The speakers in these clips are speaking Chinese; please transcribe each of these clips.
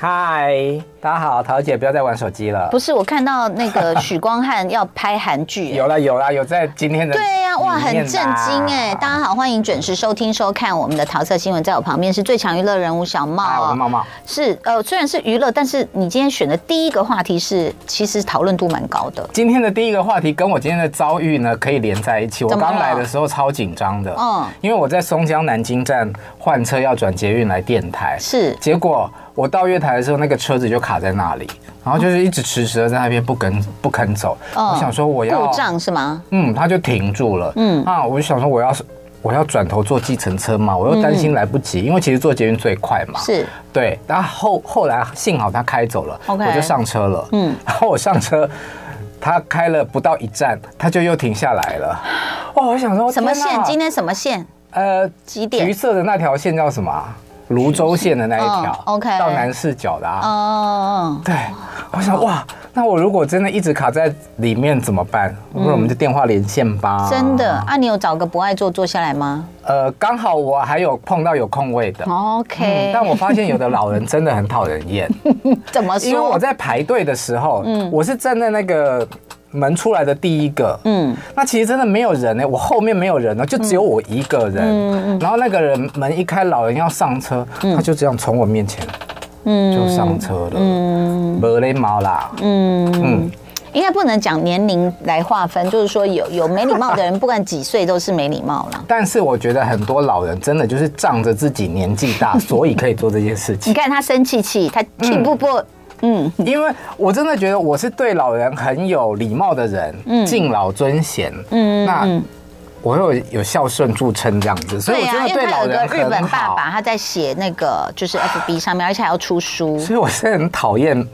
嗨，大家好，桃姐不要再玩手机了。不是，我看到那个 许光汉要拍韩剧，有啦有啦，有在今天的。对呀、啊，哇，很震惊哎！大家好，欢迎准时收听收看我们的桃色新闻，在我旁边是最强娱乐人物小茂。我是茂茂。是呃，虽然是娱乐，但是你今天选的第一个话题是，其实讨论度蛮高的。今天的第一个话题跟我今天的遭遇呢，可以连在一起。我刚来的时候超紧张的，嗯，因为我在松江南京站换车要转捷运来电台，是，结果。我到月台的时候，那个车子就卡在那里，然后就是一直迟迟的在那边不跟不肯走。哦、我想说我要故障是吗？嗯，他就停住了。嗯啊，我就想说我要我要转头坐计程车嘛，我又担心来不及，嗯、因为其实坐捷运最快嘛。是。对，然后后后来幸好他开走了.我就上车了。嗯，然后我上车，他开了不到一站，他就又停下来了。哦，我想说什么线？今天什么线？呃，几点？橘色的那条线叫什么？芦洲线的那一条，OK，到南势角的啊，哦，对，我想哇，那我如果真的一直卡在里面怎么办？不如我们就电话连线吧。真的啊？你有找个不爱坐坐下来吗？呃，刚好我还有碰到有空位的，OK。但我发现有的老人真的很讨人厌。怎么说？因为我在排队的时候，嗯，我是站在那个。门出来的第一个，嗯，那其实真的没有人呢、欸，我后面没有人呢，就只有我一个人，嗯，然后那个人门一开，老人要上车，他就这样从我面前，嗯，就上车了，嗯，没礼貌啦，嗯。嗯，应该不能讲年龄来划分，就是说有有没礼貌的人，不管几岁都是没礼貌了。但是我觉得很多老人真的就是仗着自己年纪大，所以可以做这件事情。你看他生气气，他气不不。嗯，因为我真的觉得我是对老人很有礼貌的人，嗯，敬老尊贤，嗯，那我有有孝顺著称这样子，所以我觉得对老人很好。日本爸爸他在写那个就是 FB 上面，而且还要出书，所以我是很讨厌。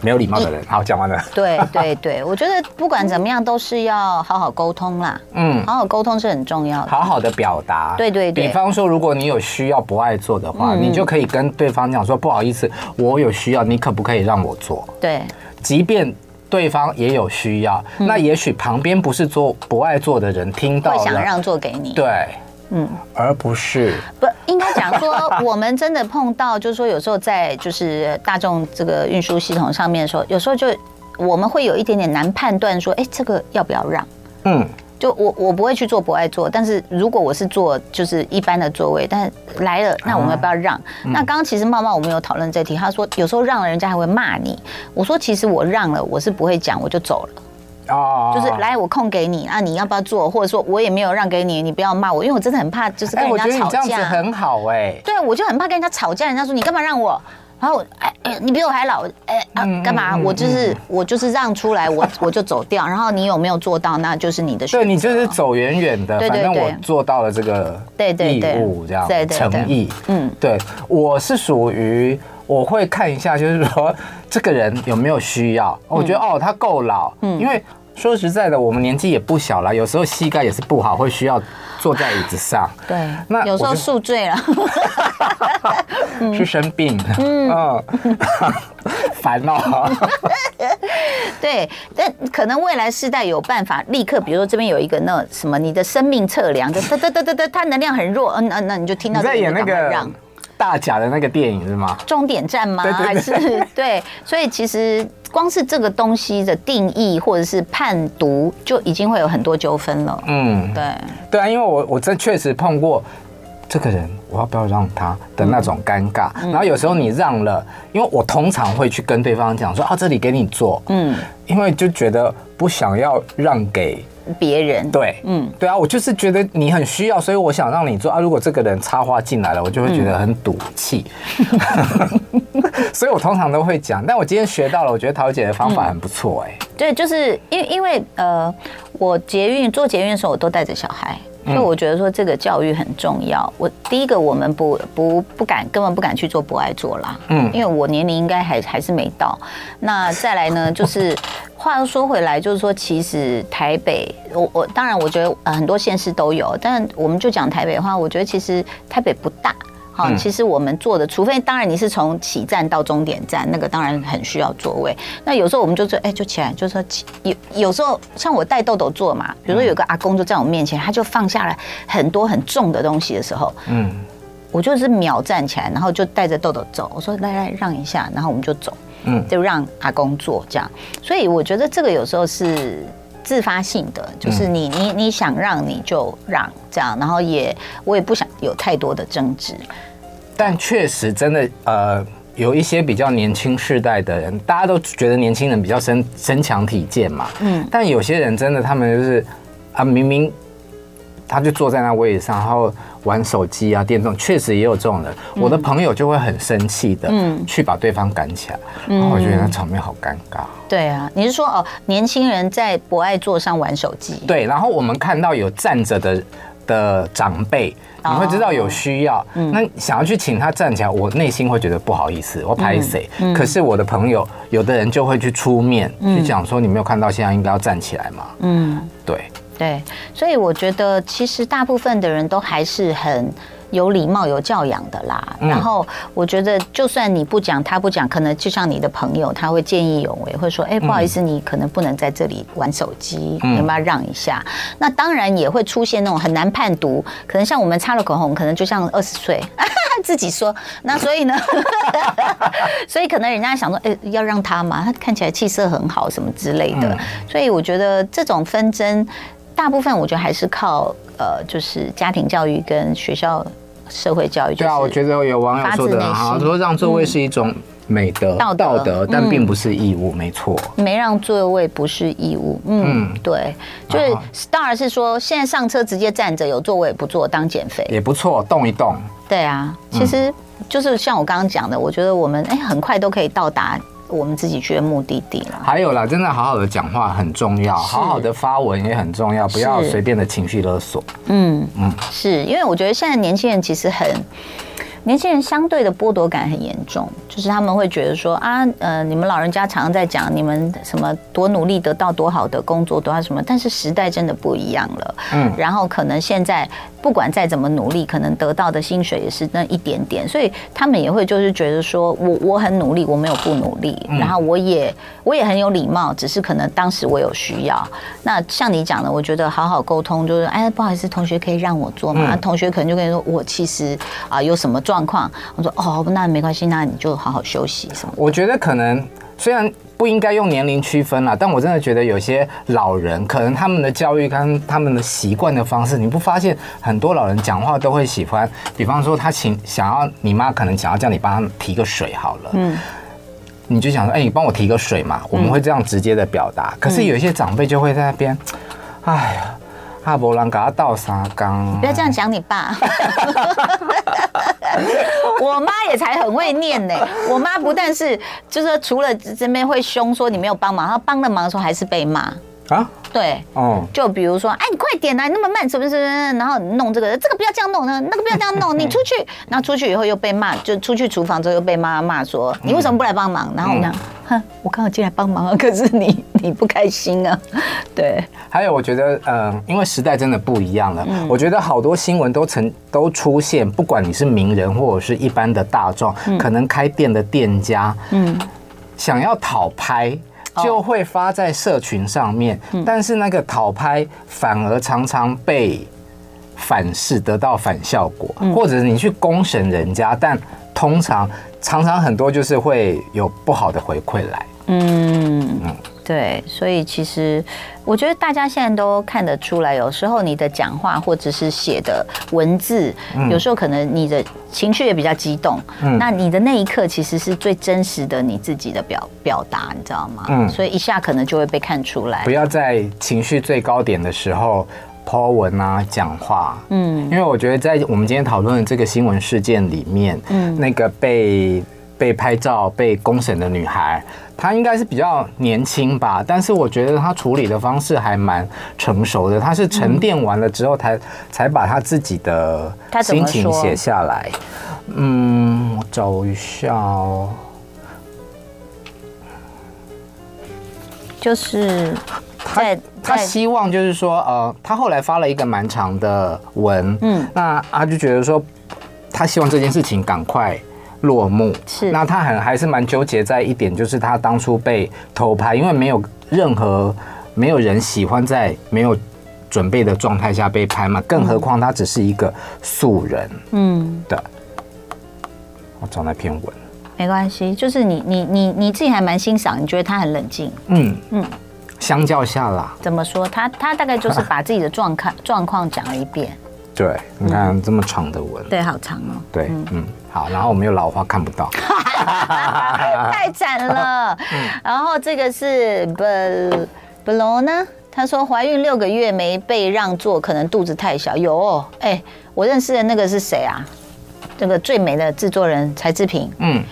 没有礼貌的人，好，讲完了。对对对，我觉得不管怎么样，都是要好好沟通啦。嗯，好好沟通是很重要的。好好的表达。对对对。比方说，如果你有需要不爱做的话，你就可以跟对方讲说：“不好意思，我有需要，你可不可以让我做？”对。即便对方也有需要，那也许旁边不是做不爱做的人听到了，会想让座给你。对。嗯，而不是不应该讲说，我们真的碰到，就是说有时候在就是大众这个运输系统上面的时候，有时候就我们会有一点点难判断说，哎，这个要不要让？嗯，就我我不会去做不爱坐，但是如果我是坐就是一般的座位，但是来了，那我们要不要让？那刚刚其实茂茂我们有讨论这题，他说有时候让了人家还会骂你，我说其实我让了，我是不会讲，我就走了。哦，就是来我空给你啊，你要不要做？或者说我也没有让给你，你不要骂我，因为我真的很怕，就是跟人家吵架。很好哎。对，我就很怕跟人家吵架，人家说你干嘛让我？然后哎哎，你比我还老哎啊，干嘛？我就是我就是让出来，我 我就走掉。然后你有没有做到？那就是你的选择。对，你就是走远远的，反正我做到了这个对对义务这样对诚意。嗯，对，我是属于我会看一下，就是说这个人有没有需要。我觉得哦，他够老，嗯，因为。说实在的，我们年纪也不小了，有时候膝盖也是不好，会需要坐在椅子上。对，那有时候宿醉了，去 生病。嗯，烦恼。对，但可能未来世代有办法立刻，比如说这边有一个那什么，你的生命测量，就哒哒哒哒哒，它能量很弱，嗯嗯，那你就听到在演那个大甲的那个电影是吗？终点站吗？还是 对？所以其实。光是这个东西的定义或者是判读，就已经会有很多纠纷了。嗯，对，对啊，因为我我真确实碰过这个人，我要不要让他的那种尴尬。然后有时候你让了，因为我通常会去跟对方讲说啊，这里给你做。嗯，因为就觉得不想要让给。别人对，嗯，对啊，我就是觉得你很需要，所以我想让你做啊。如果这个人插花进来了，我就会觉得很赌气，嗯、所以我通常都会讲。但我今天学到了，我觉得桃姐的方法很不错，哎。对，就是因为因为呃，我捷运做捷运的时候，我都带着小孩。所以我觉得说这个教育很重要。我第一个，我们不不不敢，根本不敢去做不爱做啦。嗯，因为我年龄应该还还是没到。那再来呢，就是话又说回来，就是说其实台北，我我当然我觉得很多县市都有，但我们就讲台北的话，我觉得其实台北不大。好，其实我们做的，除非当然你是从起站到终点站，那个当然很需要座位。那有时候我们就说，哎，就起来，就说起有有时候像我带豆豆坐嘛，比如说有个阿公就在我面前，他就放下来很多很重的东西的时候，嗯，我就是秒站起来，然后就带着豆豆走。我说来来让一下，然后我们就走，嗯，就让阿公坐这样。所以我觉得这个有时候是。自发性的，就是你你你想让你就让这样，然后也我也不想有太多的争执。但确实真的呃，有一些比较年轻世代的人，大家都觉得年轻人比较身身强体健嘛，嗯，但有些人真的他们就是啊，明明他就坐在那位置上，然后。玩手机啊，电动确实也有这种人。我的朋友就会很生气的，嗯，去把对方赶起来。然后我觉得那场面好尴尬。对啊，你是说哦，年轻人在博爱座上玩手机？对，然后我们看到有站着的的长辈，你会知道有需要，那想要去请他站起来，我内心会觉得不好意思，我拍谁？可是我的朋友，有的人就会去出面去讲说，你没有看到现在应该要站起来吗？嗯，对。对，所以我觉得其实大部分的人都还是很有礼貌、有教养的啦。嗯、然后我觉得，就算你不讲，他不讲，可能就像你的朋友，他会见义勇为，会说：“哎，不好意思，你可能不能在这里玩手机，嗯、你要不要让一下？”那当然也会出现那种很难判读，可能像我们擦了口红，可能就像二十岁 自己说。那所以呢，所以可能人家想说：“哎，要让他嘛，他看起来气色很好，什么之类的。嗯”所以我觉得这种纷争。大部分我觉得还是靠呃，就是家庭教育跟学校社会教育。对啊，我觉得有网友说的好，说让座位是一种美德、道德，但并不是义务，没错。没让座位不是义务，嗯，对，就是 Star 是说现在上车直接站着，有座位不坐当减肥也不错，动一动。对啊，其实就是像我刚刚讲的，我觉得我们哎很快都可以到达。我们自己去的目的地了。还有啦，真的好好的讲话很重要，好好的发文也很重要，不要随便的情绪勒索。嗯嗯，是因为我觉得现在年轻人其实很。年轻人相对的剥夺感很严重，就是他们会觉得说啊，呃，你们老人家常常在讲你们什么多努力得到多好的工作，多少什么，但是时代真的不一样了。嗯，然后可能现在不管再怎么努力，可能得到的薪水也是那一点点，所以他们也会就是觉得说我我很努力，我没有不努力，然后我也我也很有礼貌，只是可能当时我有需要。那像你讲的，我觉得好好沟通，就是哎，不好意思，同学可以让我做吗？同学可能就跟你说，我其实啊有什么。状况，我说哦，那没关系，那你就好好休息什么。我觉得可能虽然不应该用年龄区分啦，但我真的觉得有些老人可能他们的教育跟他们的习惯的方式，你不发现很多老人讲话都会喜欢，比方说他请想要你妈可能想要叫你帮他提个水好了，嗯，你就想说，哎，你帮我提个水嘛，我们会这样直接的表达。可是有一些长辈就会在那边，哎呀。阿伯兰给他倒三缸，不要这样讲你爸。我妈也才很会念呢。我妈不但是，就是除了这边会凶说你没有帮忙，她帮了忙的时候还是被骂啊。对，哦，就比如说，哎，你快点来，那么慢，是不是？然后弄这个，这个不要这样弄呢，那个不要这样弄，你出去。然后出去以后又被骂，就出去厨房之后又被妈妈骂说，你为什么不来帮忙？然后我讲，哼，我刚好进来帮忙啊，可是你 你不开心啊。对。还有，我觉得，嗯，因为时代真的不一样了，我觉得好多新闻都曾都出现，不管你是名人或者是一般的大众，可能开店的店家，嗯，想要讨拍。就会发在社群上面，但是那个讨拍反而常常被反噬，得到反效果，或者你去公审人家，但通常常常很多就是会有不好的回馈来。嗯嗯。对，所以其实我觉得大家现在都看得出来，有时候你的讲话或者是写的文字，有时候可能你的情绪也比较激动，嗯，那你的那一刻其实是最真实的你自己的表表达，你知道吗？嗯，所以一下可能就会被看出来。不要在情绪最高点的时候 po 文啊，讲话，嗯，因为我觉得在我们今天讨论的这个新闻事件里面，嗯，那个被被拍照被公审的女孩。她应该是比较年轻吧，但是我觉得她处理的方式还蛮成熟的。她是沉淀完了之后才，才才把她自己的心情写下来。嗯，我找一下哦。就是他他希望就是说，呃，他后来发了一个蛮长的文，嗯，那他就觉得说。他希望这件事情赶快落幕。是，那他很还是蛮纠结在一点，就是他当初被偷拍，因为没有任何没有人喜欢在没有准备的状态下被拍嘛，更何况他只是一个素人。嗯，对。我找那篇文，没关系，就是你你你你自己还蛮欣赏，你觉得他很冷静。嗯嗯，相较下啦，怎么说？他他大概就是把自己的状况 状况讲了一遍。对，你看这么长的文，对，好长哦。对，嗯，好，然后我们又老花看不到，太惨了。然后这个是 Bel Belo 呢，他说怀孕六个月没被让座，可能肚子太小。有，哎，我认识的那个是谁啊？这个最美的制作人柴智屏，嗯，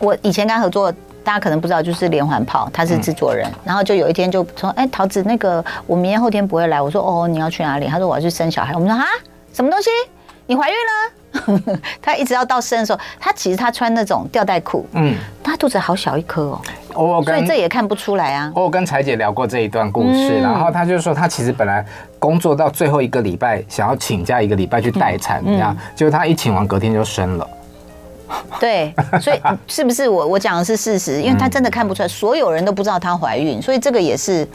我以前跟他合作，大家可能不知道，就是连环炮，他是制作人，然后就有一天就说，哎，桃子，那个我明天后天不会来，我说，哦，你要去哪里？他说我要去生小孩，我们说啊。什么东西？你怀孕了？他一直要到生的时候，他其实他穿那种吊带裤，嗯，他肚子好小一颗哦，哦，所以这也看不出来啊。我有跟彩姐聊过这一段故事，嗯、然后她就说，她其实本来工作到最后一个礼拜，想要请假一个礼拜去待产，这样，结果她一请完，隔天就生了。对，所以是不是我我讲的是事实？因为她真的看不出来，所有人都不知道她怀孕，所以这个也是。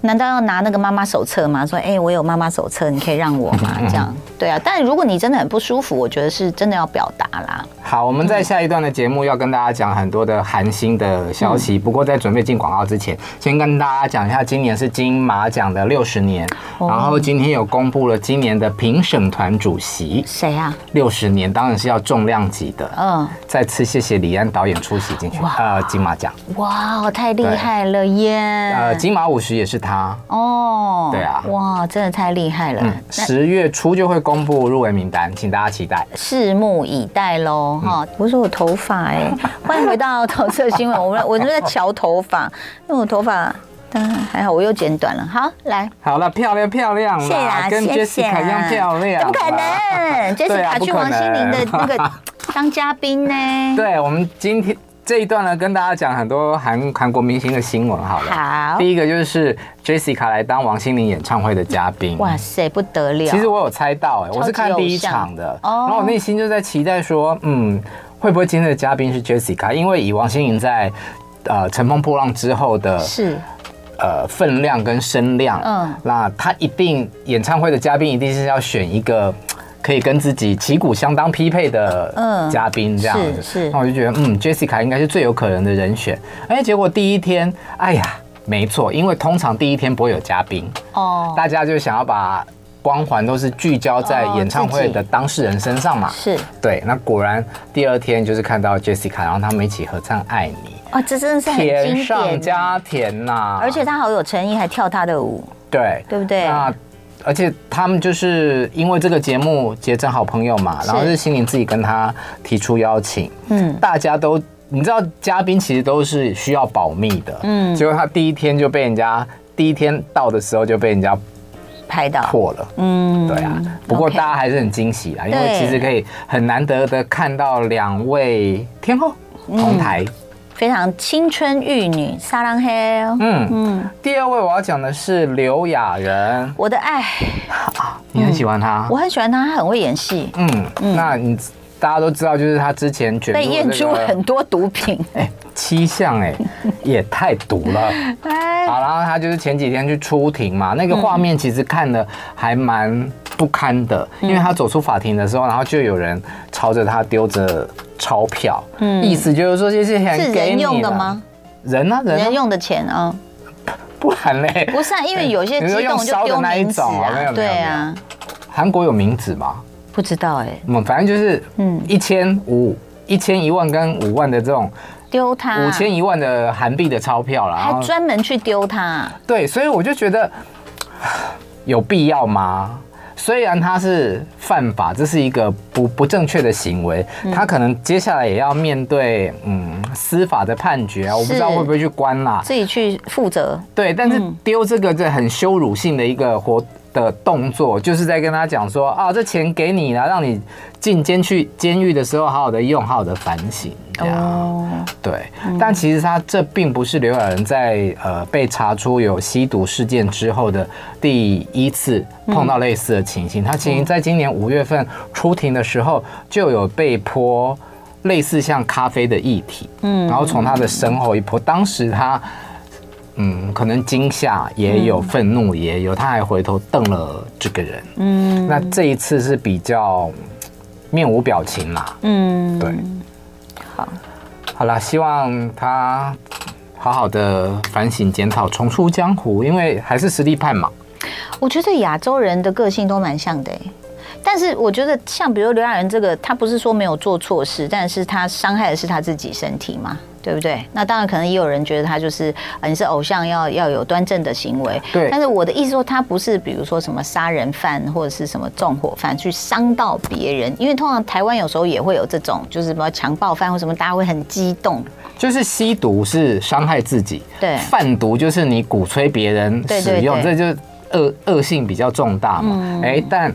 难道要拿那个妈妈手册吗？说，哎，我有妈妈手册，你可以让我吗？这样，对啊。但如果你真的很不舒服，我觉得是真的要表达啦。好，我们在下一段的节目要跟大家讲很多的寒心的消息。不过在准备进广告之前，先跟大家讲一下，今年是金马奖的六十年。然后今天有公布了今年的评审团主席，谁啊？六十年当然是要重量级的。嗯。再次谢谢李安导演出席进去。呃，金马奖。哇，太厉害了耶！呃，金马五十也是他。哦，对啊，哇，真的太厉害了！十月初就会公布入围名单，请大家期待，拭目以待喽！哈，不是我头发哎，欢迎回到投色新闻，我们我就在瞧头发，因为我头发，嗯还好我又剪短了。好，来，好了，漂亮漂亮，谢谢，跟 Jessica 一样漂亮，怎么可能？Jessica 去王心凌的那个当嘉宾呢？对，我们今天。这一段呢，跟大家讲很多韩韩国明星的新闻，好了。好。第一个就是 Jessica 来当王心凌演唱会的嘉宾。哇塞，不得了！其实我有猜到，哎，我是看第一场的，然后我内心就在期待说，嗯，会不会今天的嘉宾是 Jessica？因为以王心凌在呃乘风破浪之后的，是呃分量跟声量，嗯，那他一定演唱会的嘉宾一定是要选一个。可以跟自己旗鼓相当匹配的嘉宾这样子，是，那我就觉得，嗯，Jessica 应该是最有可能的人选。哎，结果第一天，哎呀，没错，因为通常第一天不会有嘉宾。哦，大家就想要把光环都是聚焦在演唱会的当事人身上嘛，是。对。那果然第二天就是看到 Jessica，然后他们一起合唱《爱你》啊，这真的是很经典，甜上加甜呐，而且他好有诚意，还跳他的舞，对，对不对？那而且他们就是因为这个节目结成好朋友嘛，然后是心灵自己跟他提出邀请，嗯，大家都你知道嘉宾其实都是需要保密的，嗯，结果他第一天就被人家第一天到的时候就被人家拍到破了，嗯，对啊，不过大家还是很惊喜啦，因为其实可以很难得的看到两位天后同台。非常青春玉女，撒浪嘿。嗯嗯。第二位我要讲的是刘亚仁，我的爱啊，你很喜欢他？我很喜欢他，他很会演戏。嗯嗯。那你大家都知道，就是他之前卷被验出很多毒品，哎，七项哎，也太毒了。好，然后他就是前几天去出庭嘛，那个画面其实看的还蛮不堪的，因为他走出法庭的时候，然后就有人朝着他丢着。钞票，嗯，意思就是说这些钱是人用的吗？人啊？人用的钱啊？不然嘞？不是啊，因为有些 激动就丢名字啊。对啊。韩国有名字吗？不知道哎。嗯，反正就是，嗯，一千五、一千一万跟五万的这种丢他，五千一万的韩币的钞票了，还专门去丢他。对，所以我就觉得 有必要吗？虽然他是犯法，这是一个不不正确的行为，他可能接下来也要面对嗯司法的判决啊，我不知道会不会去关啦，自己去负责。对，但是丢这个这很羞辱性的一个活的动作，就是在跟他讲说啊，这钱给你了，让你进监去监狱的时候好好的用，好好的反省。这样哦，对。但其实他这并不是刘亚仁在呃被查出有吸毒事件之后的第一次碰到类似的情形。他其实在今年五月份出庭的时候就有被泼类似像咖啡的液体，嗯，然后从他的身后一泼，当时他。嗯，可能惊吓也有，愤怒也有，他还回头瞪了这个人。嗯，那这一次是比较面无表情啦。嗯，对。好，好啦，希望他好好的反省检讨，重出江湖，因为还是实力派嘛。我觉得亚洲人的个性都蛮像的，但是我觉得像比如刘亚仁这个，他不是说没有做错事，但是他伤害的是他自己身体嘛。对不对？那当然，可能也有人觉得他就是，你是偶像要，要要有端正的行为。对。但是我的意思说，他不是比如说什么杀人犯或者是什么纵火犯去伤到别人，因为通常台湾有时候也会有这种，就是什么强暴犯或什么，大家会很激动。就是吸毒是伤害自己，对。贩毒就是你鼓吹别人使用，对对对，这就恶恶性比较重大嘛。哎、嗯，但。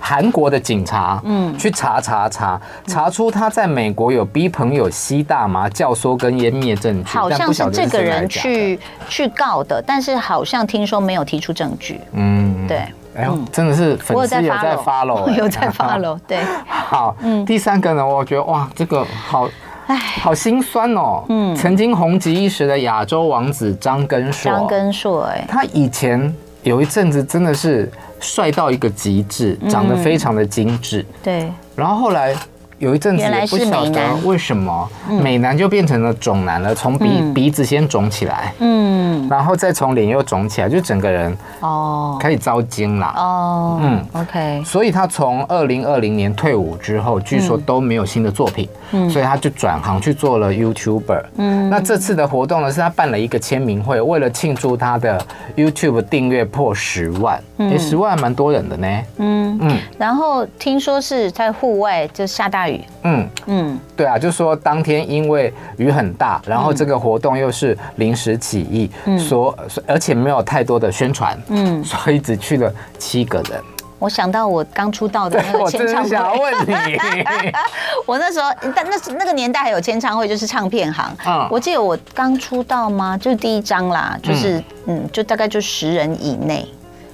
韩国的警察，嗯，去查查查，查出他在美国有逼朋友吸大麻、教唆跟湮灭证据，好像是这个人去去告的，但是好像听说没有提出证据。嗯，对，哎呦，真的是粉丝有在 follow，有在 follow，对。好，嗯，第三个呢，我觉得哇，这个好，哎，好心酸哦。嗯，曾经红极一时的亚洲王子张根硕，张根硕，哎，他以前有一阵子真的是。帅到一个极致，长得非常的精致。对，然后后来。有一阵子也不晓得为什么美男就变成了肿男了，从鼻鼻子先肿起来，嗯，然后再从脸又肿起来，就整个人哦。开始遭惊了。哦，嗯，OK，所以他从二零二零年退伍之后，据说都没有新的作品，嗯，所以他就转行去做了 YouTuber，嗯，那这次的活动呢是他办了一个签名会，为了庆祝他的 YouTube 订阅破十万，哎，十万还蛮多人的呢，嗯。嗯，然后听说是在户外就下大。嗯嗯，对啊，就是说当天因为雨很大，然后这个活动又是临时起意，嗯，所而且没有太多的宣传，嗯，所以只去了七个人。我想到我刚出道的那个签唱会，我想问你，我那时候但那那个年代还有签唱会，就是唱片行。嗯，我记得我刚出道吗？就是第一张啦，就是嗯，嗯，就大概就十人以内，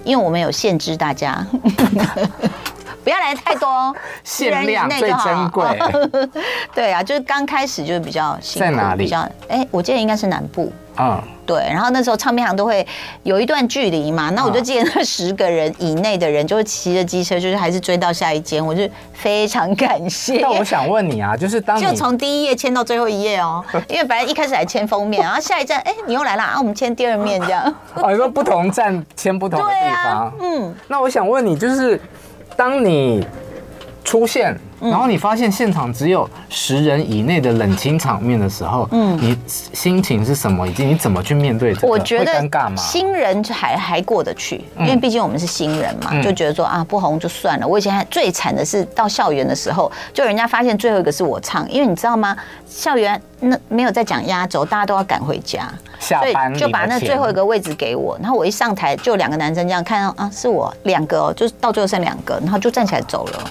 因为我们有限制大家。不要来太多哦，限量最珍贵。对啊，就是刚开始就是比较辛苦，在哪里？比较哎，我记得应该是南部。嗯，对。然后那时候唱片行都会有一段距离嘛，那我就记得那十个人以内的人就会骑着机车，就是还是追到下一间，我就非常感谢。那我想问你啊，就是当就从第一页签到最后一页哦，因为本来一开始还签封面，然后下一站哎你又来了啊，我们签第二面这样。哦，你说不同站签不同的地方，嗯。那我想问你就是。当你出现，然后你发现现场只有十人以内的冷清场面的时候，嗯，你心情是什么？以及你怎么去面对这个？我觉得尴尬吗？新人还还过得去，因为毕竟我们是新人嘛，就觉得说啊，不红就算了。我以前还最惨的是到校园的时候，就人家发现最后一个是我唱，因为你知道吗？校园那没有在讲压轴，大家都要赶回家，下班就把那最后一个位置给我。然后我一上台，就两个男生这样看到啊，是我两个，就是到最后剩两个，然后就站起来走了。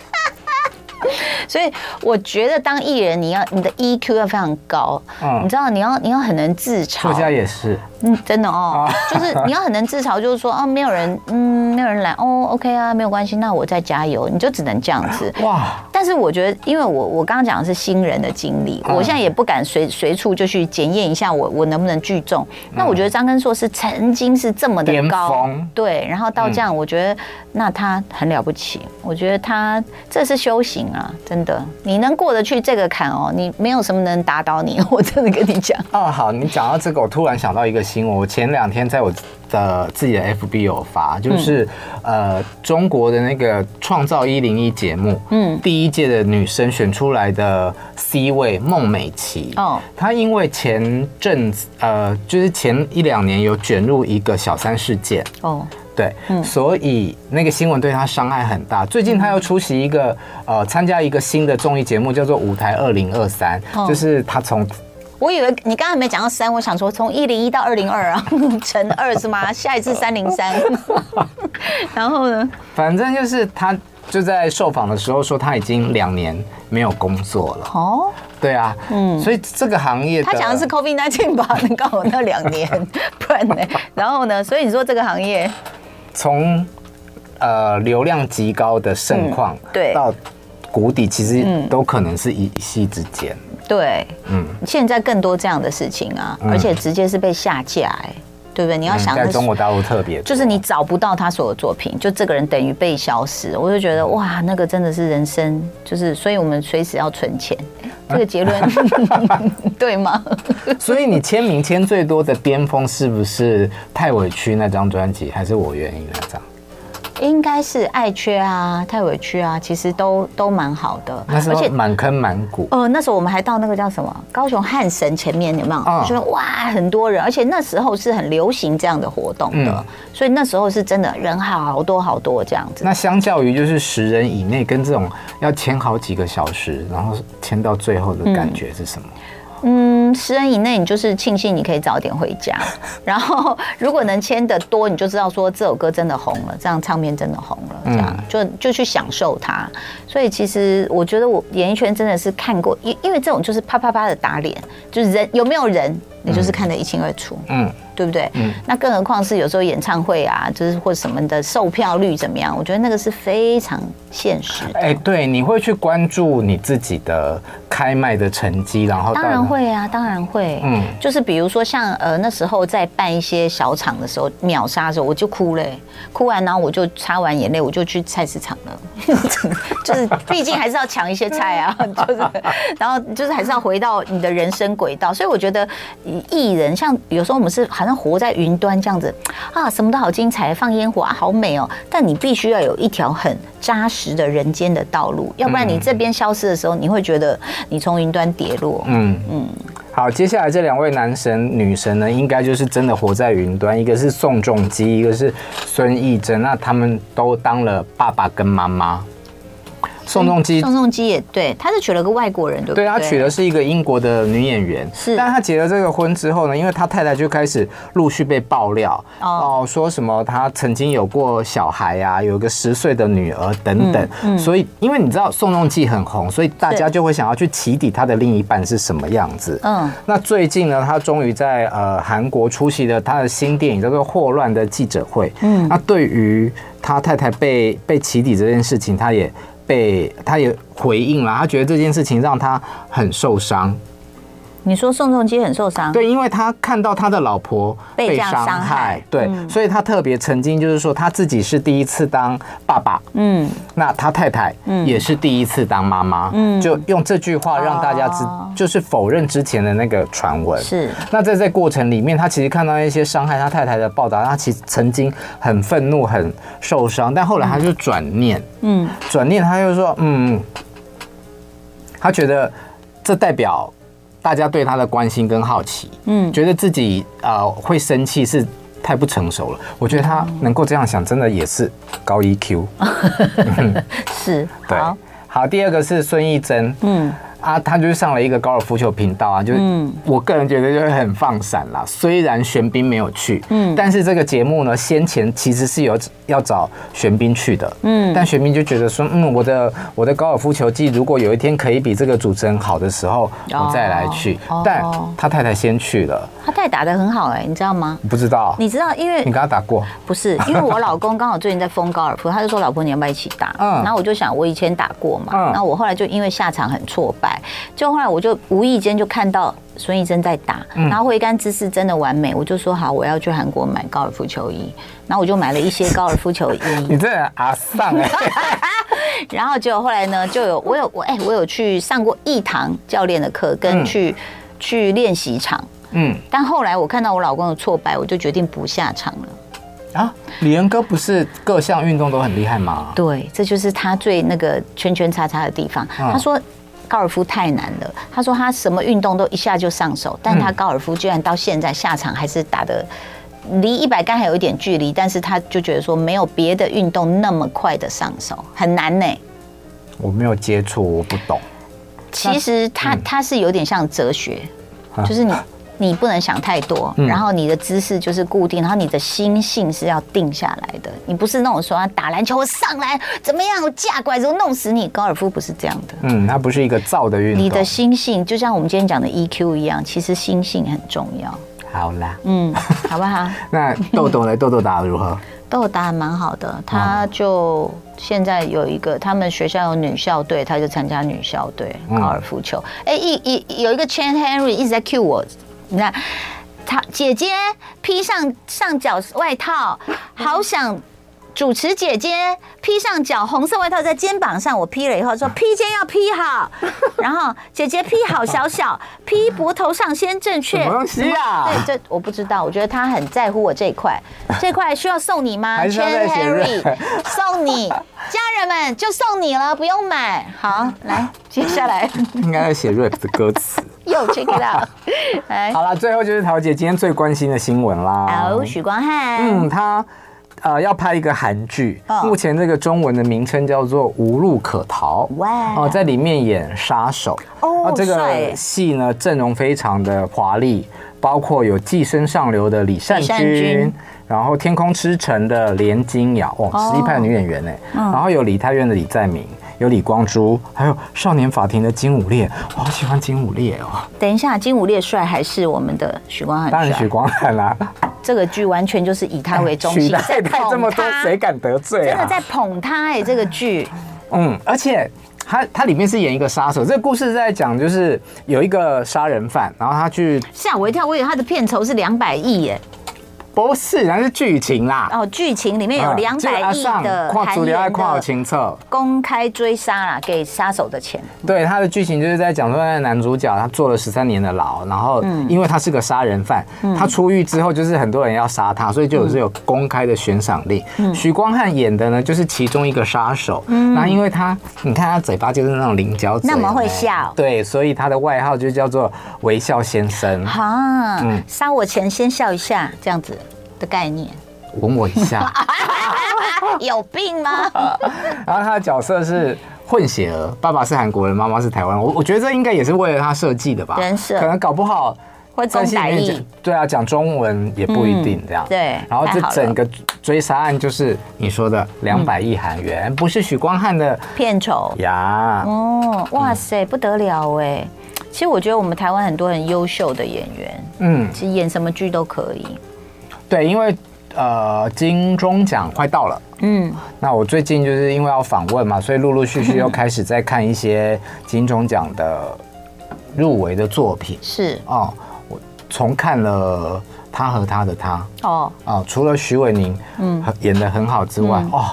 所以我觉得当艺人，你要你的 EQ 要非常高，嗯，你知道你要你要很能自嘲。作家也是，嗯，真的哦，就是你要很能自嘲，就是说哦，没有人，嗯，没有人来，哦，OK 啊，没有关系，那我再加油，你就只能这样子。哇！但是我觉得，因为我我刚刚讲的是新人的经历，我现在也不敢随随处就去检验一下我我能不能聚众。那我觉得张根硕是曾经是这么的高，对，然后到这样，我觉得那他很了不起，我觉得他这是修行啊，真的。的，你能过得去这个坎哦，你没有什么能打倒你，我真的跟你讲。哦，好，你讲到这个，我突然想到一个新闻，我前两天在我的自己的 FB 有发，就是、嗯、呃，中国的那个创造一零一节目，嗯，第一届的女生选出来的 C 位孟美岐，哦，她因为前阵子呃，就是前一两年有卷入一个小三事件，哦。对，嗯，所以那个新闻对他伤害很大。最近他又出席一个呃，参加一个新的综艺节目，叫做《舞台二零二三》，就是他从我以为你刚才没讲到三，我想说从一零一到二零二啊，乘二是吗？下一次三零三。然后呢？反正就是他就在受访的时候说他已经两年没有工作了。哦，对啊，嗯，所以这个行业他讲的是 COVID nineteen 吧？能告我那两年，不然呢？然后呢？所以你说这个行业从呃流量极高的盛况，对，到谷底，其实都可能是一夕之间。对，嗯，现在更多这样的事情啊，而且直接是被下架，哎，对不对？你要想，在中国大陆特别，就是你找不到他所有作品，就这个人等于被消失。我就觉得哇，那个真的是人生，就是，所以我们随时要存钱。这个结论 对吗？所以你签名签最多的巅峰是不是太委屈那张专辑，还是我愿意那张？应该是爱缺啊，太委屈啊，其实都都蛮好的。那时候满坑满谷。呃，那时候我们还到那个叫什么高雄汉神前面，有没有？哦、就说哇，很多人，而且那时候是很流行这样的活动的，嗯、所以那时候是真的人好多好多这样子。那相较于就是十人以内跟这种要签好几个小时，然后签到最后的感觉是什么？嗯嗯，十人以内，你就是庆幸你可以早点回家。然后，如果能签的多，你就知道说这首歌真的红了，这样唱片真的红了，这样就就去享受它。所以，其实我觉得我演艺圈真的是看过，因因为这种就是啪啪啪的打脸，就是人有没有人。你就是看得一清二楚，嗯，对不对？嗯，那更何况是有时候演唱会啊，就是或什么的售票率怎么样？我觉得那个是非常现实。哎，对，你会去关注你自己的开卖的成绩，然后当然会啊，当然会。嗯，就是比如说像呃那时候在办一些小场的时候，秒杀的时候，我就哭了，哭完然后我就擦完眼泪，我就去菜市场了。就是毕竟还是要抢一些菜啊，就是然后就是还是要回到你的人生轨道，所以我觉得。艺人像有时候我们是好像活在云端这样子啊，什么都好精彩，放烟火啊，好美哦。但你必须要有一条很扎实的人间的道路，要不然你这边消失的时候，你会觉得你从云端跌落。嗯嗯。好，接下来这两位男神女神呢，应该就是真的活在云端，一个是宋仲基，一个是孙艺珍，那他们都当了爸爸跟妈妈。宋仲基，宋仲基也对，他是娶了个外国人，对不对？对，他娶的是一个英国的女演员，是。但是他结了这个婚之后呢，因为他太太就开始陆续被爆料哦，说什么他曾经有过小孩呀，有个十岁的女儿等等。所以，因为你知道宋仲基很红，所以大家就会想要去起底他的另一半是什么样子。嗯。那最近呢，他终于在呃韩国出席了他的新电影叫做《霍乱》的记者会。嗯。那对于他太太被被起底这件事情，他也。对他也回应了，他觉得这件事情让他很受伤。你说宋仲基很受伤？对，因为他看到他的老婆被伤害，对，所以他特别曾经就是说他自己是第一次当爸爸，嗯，那他太太也是第一次当妈妈，嗯，就用这句话让大家知，就是否认之前的那个传闻。是，那在这过程里面，他其实看到一些伤害他太太的报道，他其实曾经很愤怒、很受伤，但后来他就转念，嗯，转念他就说，嗯，他觉得这代表。大家对他的关心跟好奇，嗯，觉得自己呃会生气是太不成熟了。我觉得他能够这样想，真的也是高 EQ。是，对，好，第二个是孙艺珍，嗯。啊，他就是上了一个高尔夫球频道啊，就是我个人觉得就会很放闪啦。虽然玄彬没有去，嗯，但是这个节目呢，先前其实是有要找玄彬去的，嗯，但玄彬就觉得说，嗯，我的我的高尔夫球技如果有一天可以比这个主持人好的时候，我再来去。但他太太先去了，他太太打得很好哎，你知道吗？不知道，你知道，因为你跟他打过？不是，因为我老公刚好最近在疯高尔夫，他就说老婆你要不要一起打？嗯，然后我就想我以前打过嘛，嗯，那我后来就因为下场很挫败。就后来我就无意间就看到孙艺珍在打，然后挥杆姿势真的完美，我就说好，我要去韩国买高尔夫球衣，然后我就买了一些高尔夫球衣。你这阿桑哎！然后结果后来呢，就有我有我哎，我有去上过一堂教练的课，跟去去练习场。嗯，但后来我看到我老公的挫败，我就决定不下场了。啊，李仁哥不是各项运动都很厉害吗？对，这就是他最那个圈圈叉叉的地方。他说。高尔夫太难了，他说他什么运动都一下就上手，但他高尔夫居然到现在下场还是打的离一百杆还有一点距离，但是他就觉得说没有别的运动那么快的上手，很难呢。我没有接触，我不懂。其实他他是有点像哲学，就是你。你不能想太多，然后你的姿势就是固定，然后你的心性是要定下来的。你不是那种说打篮球我上来怎么样，我架拐子弄死你。高尔夫不是这样的，嗯，它不是一个造的运动。你的心性就像我们今天讲的 EQ 一样，其实心性很重要。好啦，嗯，好不好？那豆豆呢？豆豆打的如何？豆豆打的蛮好的，他就现在有一个，他们学校有女校队，他就参加女校队高尔夫球。哎、嗯，一一有一个 Chan Henry 一直在 cue 我。你看，他姐姐披上上脚外套，好想主持姐姐披上脚红色外套在肩膀上。我披了以后说 披肩要披好，然后姐姐披好小小，披脖头上先正确。什么东西啊？对，这我不知道。我觉得他很在乎我这一块，这块需要送你吗？Chen Henry 送你，家人们就送你了，不用买。好，来，接下来应该要写 rap 的歌词。又 check it out，好了，最后就是陶姐今天最关心的新闻啦。哦，许光汉，嗯，他呃要拍一个韩剧，目前这个中文的名称叫做《无路可逃》。哇，哦，在里面演杀手。哦，这个戏呢阵容非常的华丽，包括有寄生上流的李善均，然后天空之城的连金瑶，哦，实力派的女演员呢，然后有李泰院的李在明。有李光洙，还有少年法庭的金武烈，我好喜欢金武烈哦。等一下，金武烈帅还是我们的许光汉？当然许光汉啦。这个剧完全就是以他为中心，在捧他这么多，谁敢得罪啊？真的在捧他哎，这个剧。嗯，而且他他里面是演一个杀手，这个故事在讲就是有一个杀人犯，然后他去吓我一跳，我以为他的片酬是两百亿耶。不是，那是剧情啦。哦，剧情里面有两百亿的韩元的公开追杀啦，给杀手的钱。对，他的剧情就是在讲说，那男主角他坐了十三年的牢，然后因为他是个杀人犯，他出狱之后就是很多人要杀他，所以就有这有公开的悬赏令。许光汉演的呢，就是其中一个杀手。那因为他，你看他嘴巴就是那种菱角嘴，那么会笑。对，所以他的外号就叫做微笑先生。哈，嗯，杀我前先笑一下，这样子。的概念，吻我一下，有病吗？然后他的角色是混血儿，爸爸是韩国人，妈妈是台湾。我我觉得这应该也是为了他设计的吧，人设可能搞不好会中台译。对啊，讲中文也不一定这样。对，然后这整个追杀案就是你说的两百亿韩元，不是许光汉的片酬呀。哦，哇塞，不得了哎！其实我觉得我们台湾很多很优秀的演员，嗯，其实演什么剧都可以。对，因为呃，金钟奖快到了，嗯，那我最近就是因为要访问嘛，所以陆陆续续又开始在看一些金钟奖的入围的作品。是哦，我重看了他和他的他。哦哦，除了徐伟宁嗯演的很好之外，嗯、哦，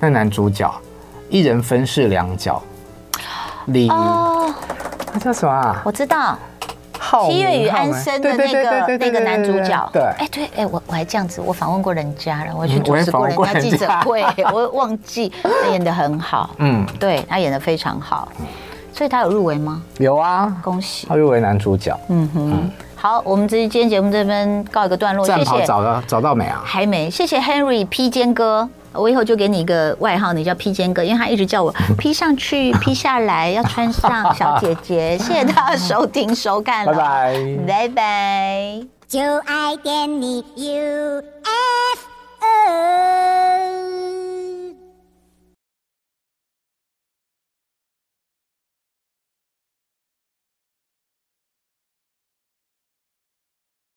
那男主角一人分饰两角，李哦，他叫什么啊？我知道。七月与安生的那个那个男主角，对，哎对，哎我我还这样子，我访问过人家了，我去主持过人家记者会，我忘记他演的很好，嗯，对他演的非常好，所以他有入围吗？有啊，恭喜，他入围男主角，嗯哼，好，我们这今天节目这边告一个段落，谢谢，找到找到没啊？还没，谢谢 Henry 披肩哥。我以后就给你一个外号你叫披肩哥因为他一直叫我 披上去披下来要穿上小姐姐谢谢大家收听收看拜拜。拜拜。就爱点你 ufo